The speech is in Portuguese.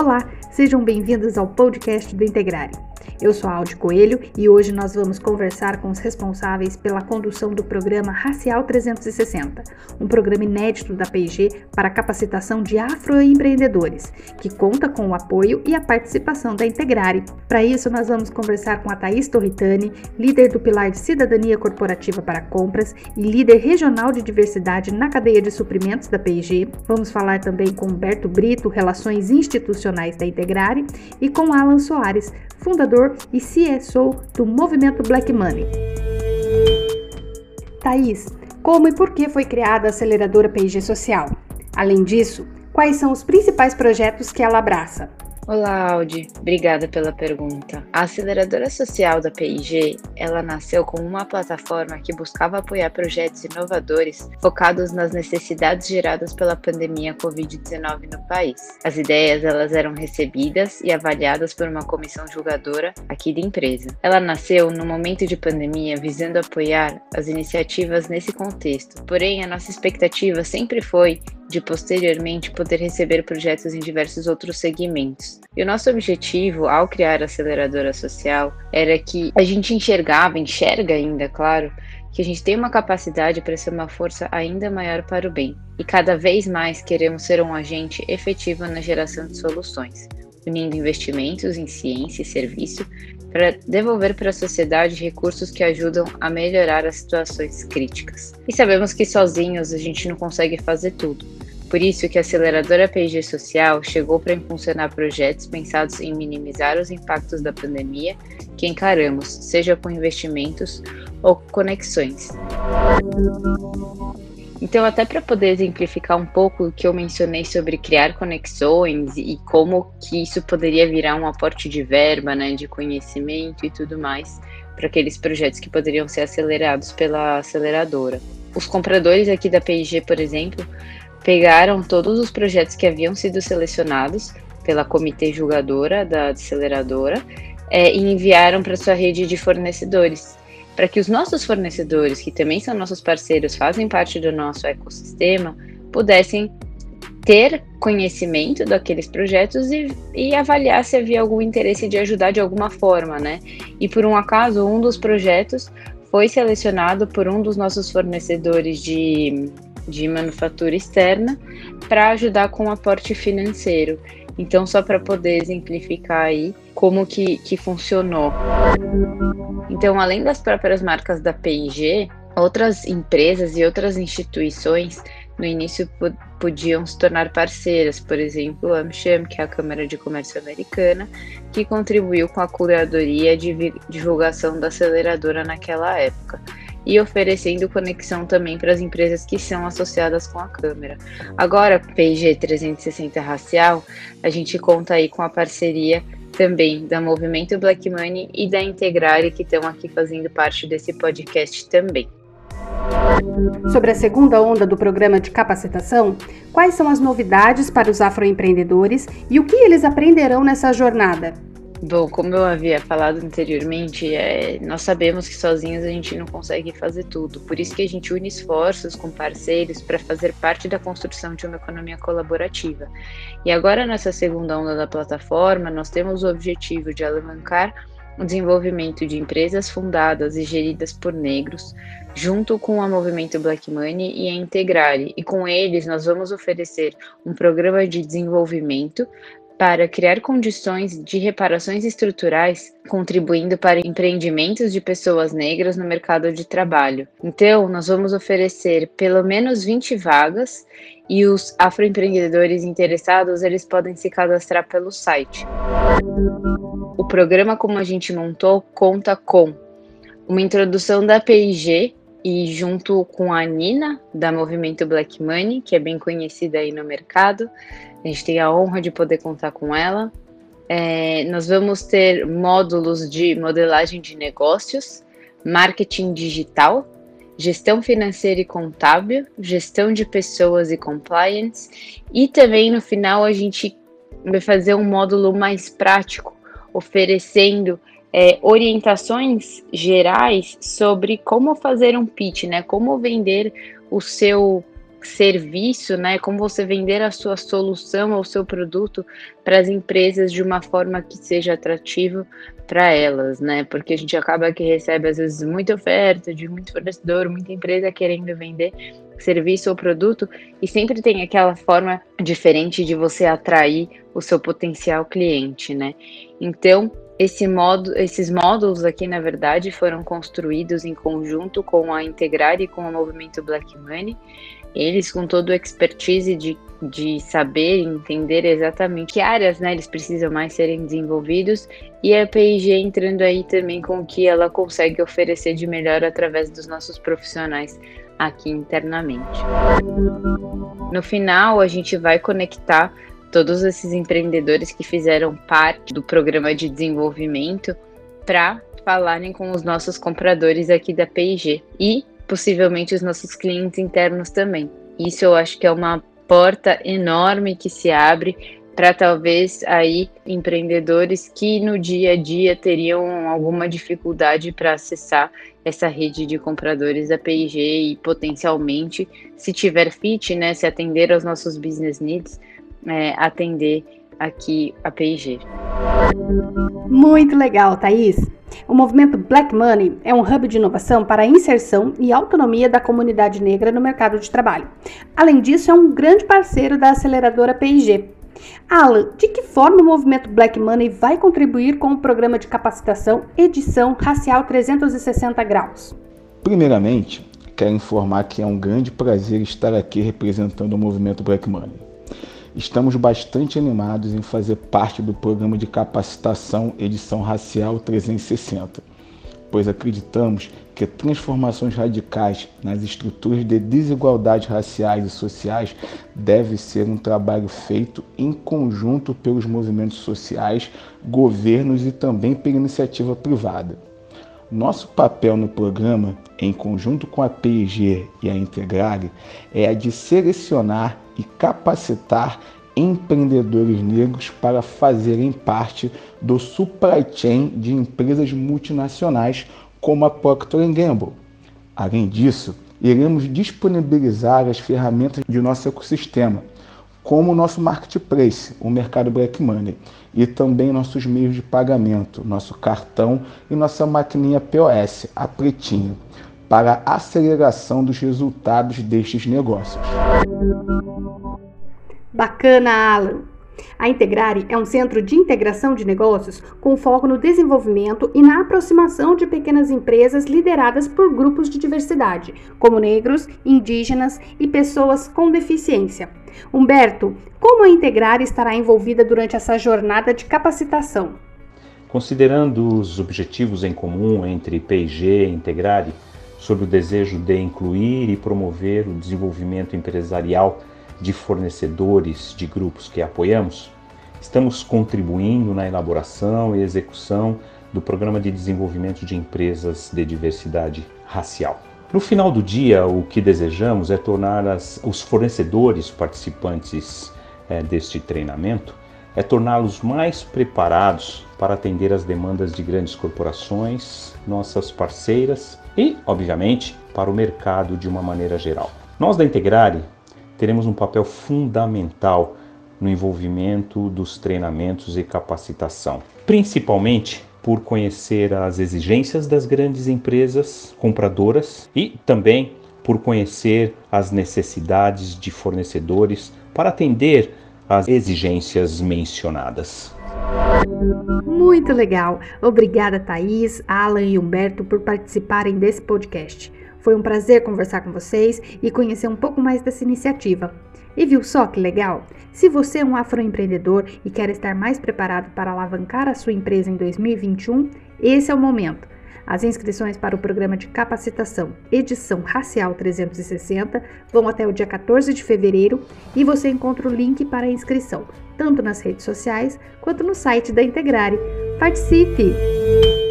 Olá, sejam bem-vindos ao podcast do Integrare. Eu sou Aldi Coelho e hoje nós vamos conversar com os responsáveis pela condução do programa Racial 360, um programa inédito da P&G para capacitação de afroempreendedores, que conta com o apoio e a participação da Integrare. Para isso, nós vamos conversar com a Thaís Torritani, líder do Pilar de Cidadania Corporativa para Compras e líder regional de diversidade na cadeia de suprimentos da P&G. Vamos falar também com Humberto Brito, Relações Institucionais da Integrare, e com Alan Soares, fundador e CSO do movimento Black Money. Thaís, como e por que foi criada a aceleradora PIG Social? Além disso, quais são os principais projetos que ela abraça? Olá, Audi. Obrigada pela pergunta. A aceleradora social da PIG, ela nasceu como uma plataforma que buscava apoiar projetos inovadores focados nas necessidades geradas pela pandemia COVID-19 no país. As ideias, elas eram recebidas e avaliadas por uma comissão julgadora aqui da empresa. Ela nasceu no momento de pandemia visando apoiar as iniciativas nesse contexto. Porém, a nossa expectativa sempre foi de posteriormente poder receber projetos em diversos outros segmentos. E o nosso objetivo ao criar a aceleradora social era que a gente enxergava, enxerga ainda, claro, que a gente tem uma capacidade para ser uma força ainda maior para o bem. E cada vez mais queremos ser um agente efetivo na geração de soluções, unindo investimentos em ciência e serviço para devolver para a sociedade recursos que ajudam a melhorar as situações críticas. E sabemos que sozinhos a gente não consegue fazer tudo. Por isso que a aceleradora PIG Social chegou para impulsionar projetos pensados em minimizar os impactos da pandemia que encaramos, seja com investimentos ou conexões. Então, até para poder exemplificar um pouco o que eu mencionei sobre criar conexões e como que isso poderia virar um aporte de verba, né, de conhecimento e tudo mais para aqueles projetos que poderiam ser acelerados pela aceleradora. Os compradores aqui da PIG, por exemplo, pegaram todos os projetos que haviam sido selecionados pela comitê julgadora da aceleradora é, e enviaram para sua rede de fornecedores, para que os nossos fornecedores, que também são nossos parceiros, fazem parte do nosso ecossistema, pudessem ter conhecimento daqueles projetos e, e, avaliar se havia algum interesse de ajudar de alguma forma, né? E por um acaso, um dos projetos foi selecionado por um dos nossos fornecedores de de manufatura externa para ajudar com o aporte financeiro. Então, só para poder exemplificar aí como que, que funcionou. Então, além das próprias marcas da P&G, outras empresas e outras instituições no início podiam se tornar parceiras, por exemplo, a AmCham, que é a Câmara de Comércio Americana, que contribuiu com a curadoria de divulgação da aceleradora naquela época e oferecendo conexão também para as empresas que são associadas com a câmera. Agora, PG 360 Racial, a gente conta aí com a parceria também da Movimento Black Money e da Integrare, que estão aqui fazendo parte desse podcast também. Sobre a segunda onda do programa de capacitação, quais são as novidades para os afroempreendedores e o que eles aprenderão nessa jornada? Bom, como eu havia falado anteriormente, é, nós sabemos que sozinhos a gente não consegue fazer tudo. Por isso que a gente une esforços com parceiros para fazer parte da construção de uma economia colaborativa. E agora, nessa segunda onda da plataforma, nós temos o objetivo de alavancar o desenvolvimento de empresas fundadas e geridas por negros, junto com o movimento Black Money e a Integrare. E com eles, nós vamos oferecer um programa de desenvolvimento para criar condições de reparações estruturais, contribuindo para empreendimentos de pessoas negras no mercado de trabalho. Então, nós vamos oferecer pelo menos 20 vagas e os afroempreendedores interessados, eles podem se cadastrar pelo site. O programa como a gente montou conta com uma introdução da PIG e junto com a Nina da Movimento Black Money, que é bem conhecida aí no mercado, a gente tem a honra de poder contar com ela. É, nós vamos ter módulos de modelagem de negócios, marketing digital, gestão financeira e contábil, gestão de pessoas e compliance, e também no final a gente vai fazer um módulo mais prático, oferecendo é, orientações gerais sobre como fazer um pitch, né? Como vender o seu serviço, né? Como você vender a sua solução ou seu produto para as empresas de uma forma que seja atrativo para elas, né? Porque a gente acaba que recebe às vezes muita oferta de muito fornecedor, muita empresa querendo vender serviço ou produto e sempre tem aquela forma diferente de você atrair o seu potencial cliente, né? Então, esse modo, esses módulos aqui, na verdade, foram construídos em conjunto com a Integrar e com o movimento Black Money. Eles, com todo o expertise de, de saber entender exatamente que áreas né, eles precisam mais serem desenvolvidos, e a PIG entrando aí também com o que ela consegue oferecer de melhor através dos nossos profissionais aqui internamente. No final, a gente vai conectar todos esses empreendedores que fizeram parte do programa de desenvolvimento para falarem com os nossos compradores aqui da P&G e possivelmente os nossos clientes internos também. Isso eu acho que é uma porta enorme que se abre para talvez aí empreendedores que no dia a dia teriam alguma dificuldade para acessar essa rede de compradores da P&G e potencialmente, se tiver fit, né, se atender aos nossos business needs, é, atender aqui a PIG. Muito legal, Thaís. O movimento Black Money é um hub de inovação para a inserção e autonomia da comunidade negra no mercado de trabalho. Além disso, é um grande parceiro da aceleradora PIG. Alan, de que forma o movimento Black Money vai contribuir com o programa de capacitação Edição Racial 360 Graus? Primeiramente, quero informar que é um grande prazer estar aqui representando o movimento Black Money. Estamos bastante animados em fazer parte do programa de capacitação Edição Racial 360, pois acreditamos que transformações radicais nas estruturas de desigualdades raciais e sociais deve ser um trabalho feito em conjunto pelos movimentos sociais, governos e também pela iniciativa privada. Nosso papel no programa, em conjunto com a PIG e a Integrare, é a de selecionar e capacitar empreendedores negros para fazerem parte do supply chain de empresas multinacionais como a Procter Gamble. Além disso, iremos disponibilizar as ferramentas de nosso ecossistema, como o nosso marketplace, o mercado Black Money, e também nossos meios de pagamento, nosso cartão e nossa maquininha POS, a Pretinho, para a aceleração dos resultados destes negócios. Bacana, Alan! A Integrare é um centro de integração de negócios com foco no desenvolvimento e na aproximação de pequenas empresas lideradas por grupos de diversidade, como negros, indígenas e pessoas com deficiência. Humberto, como a Integrare estará envolvida durante essa jornada de capacitação? Considerando os objetivos em comum entre PIG e Integrare, sobre o desejo de incluir e promover o desenvolvimento empresarial de fornecedores de grupos que apoiamos, estamos contribuindo na elaboração e execução do Programa de Desenvolvimento de Empresas de Diversidade Racial. No final do dia, o que desejamos é tornar as, os fornecedores participantes é, deste treinamento, é torná-los mais preparados para atender as demandas de grandes corporações, nossas parceiras e, obviamente, para o mercado de uma maneira geral. Nós da Integrare teremos um papel fundamental no envolvimento dos treinamentos e capacitação, principalmente por conhecer as exigências das grandes empresas compradoras e também por conhecer as necessidades de fornecedores para atender às exigências mencionadas. Muito legal! Obrigada, Thaís, Alan e Humberto, por participarem desse podcast. Foi um prazer conversar com vocês e conhecer um pouco mais dessa iniciativa. E viu só que legal? Se você é um afroempreendedor e quer estar mais preparado para alavancar a sua empresa em 2021, esse é o momento. As inscrições para o programa de capacitação Edição Racial 360 vão até o dia 14 de fevereiro e você encontra o link para a inscrição, tanto nas redes sociais quanto no site da Integrare. Participe!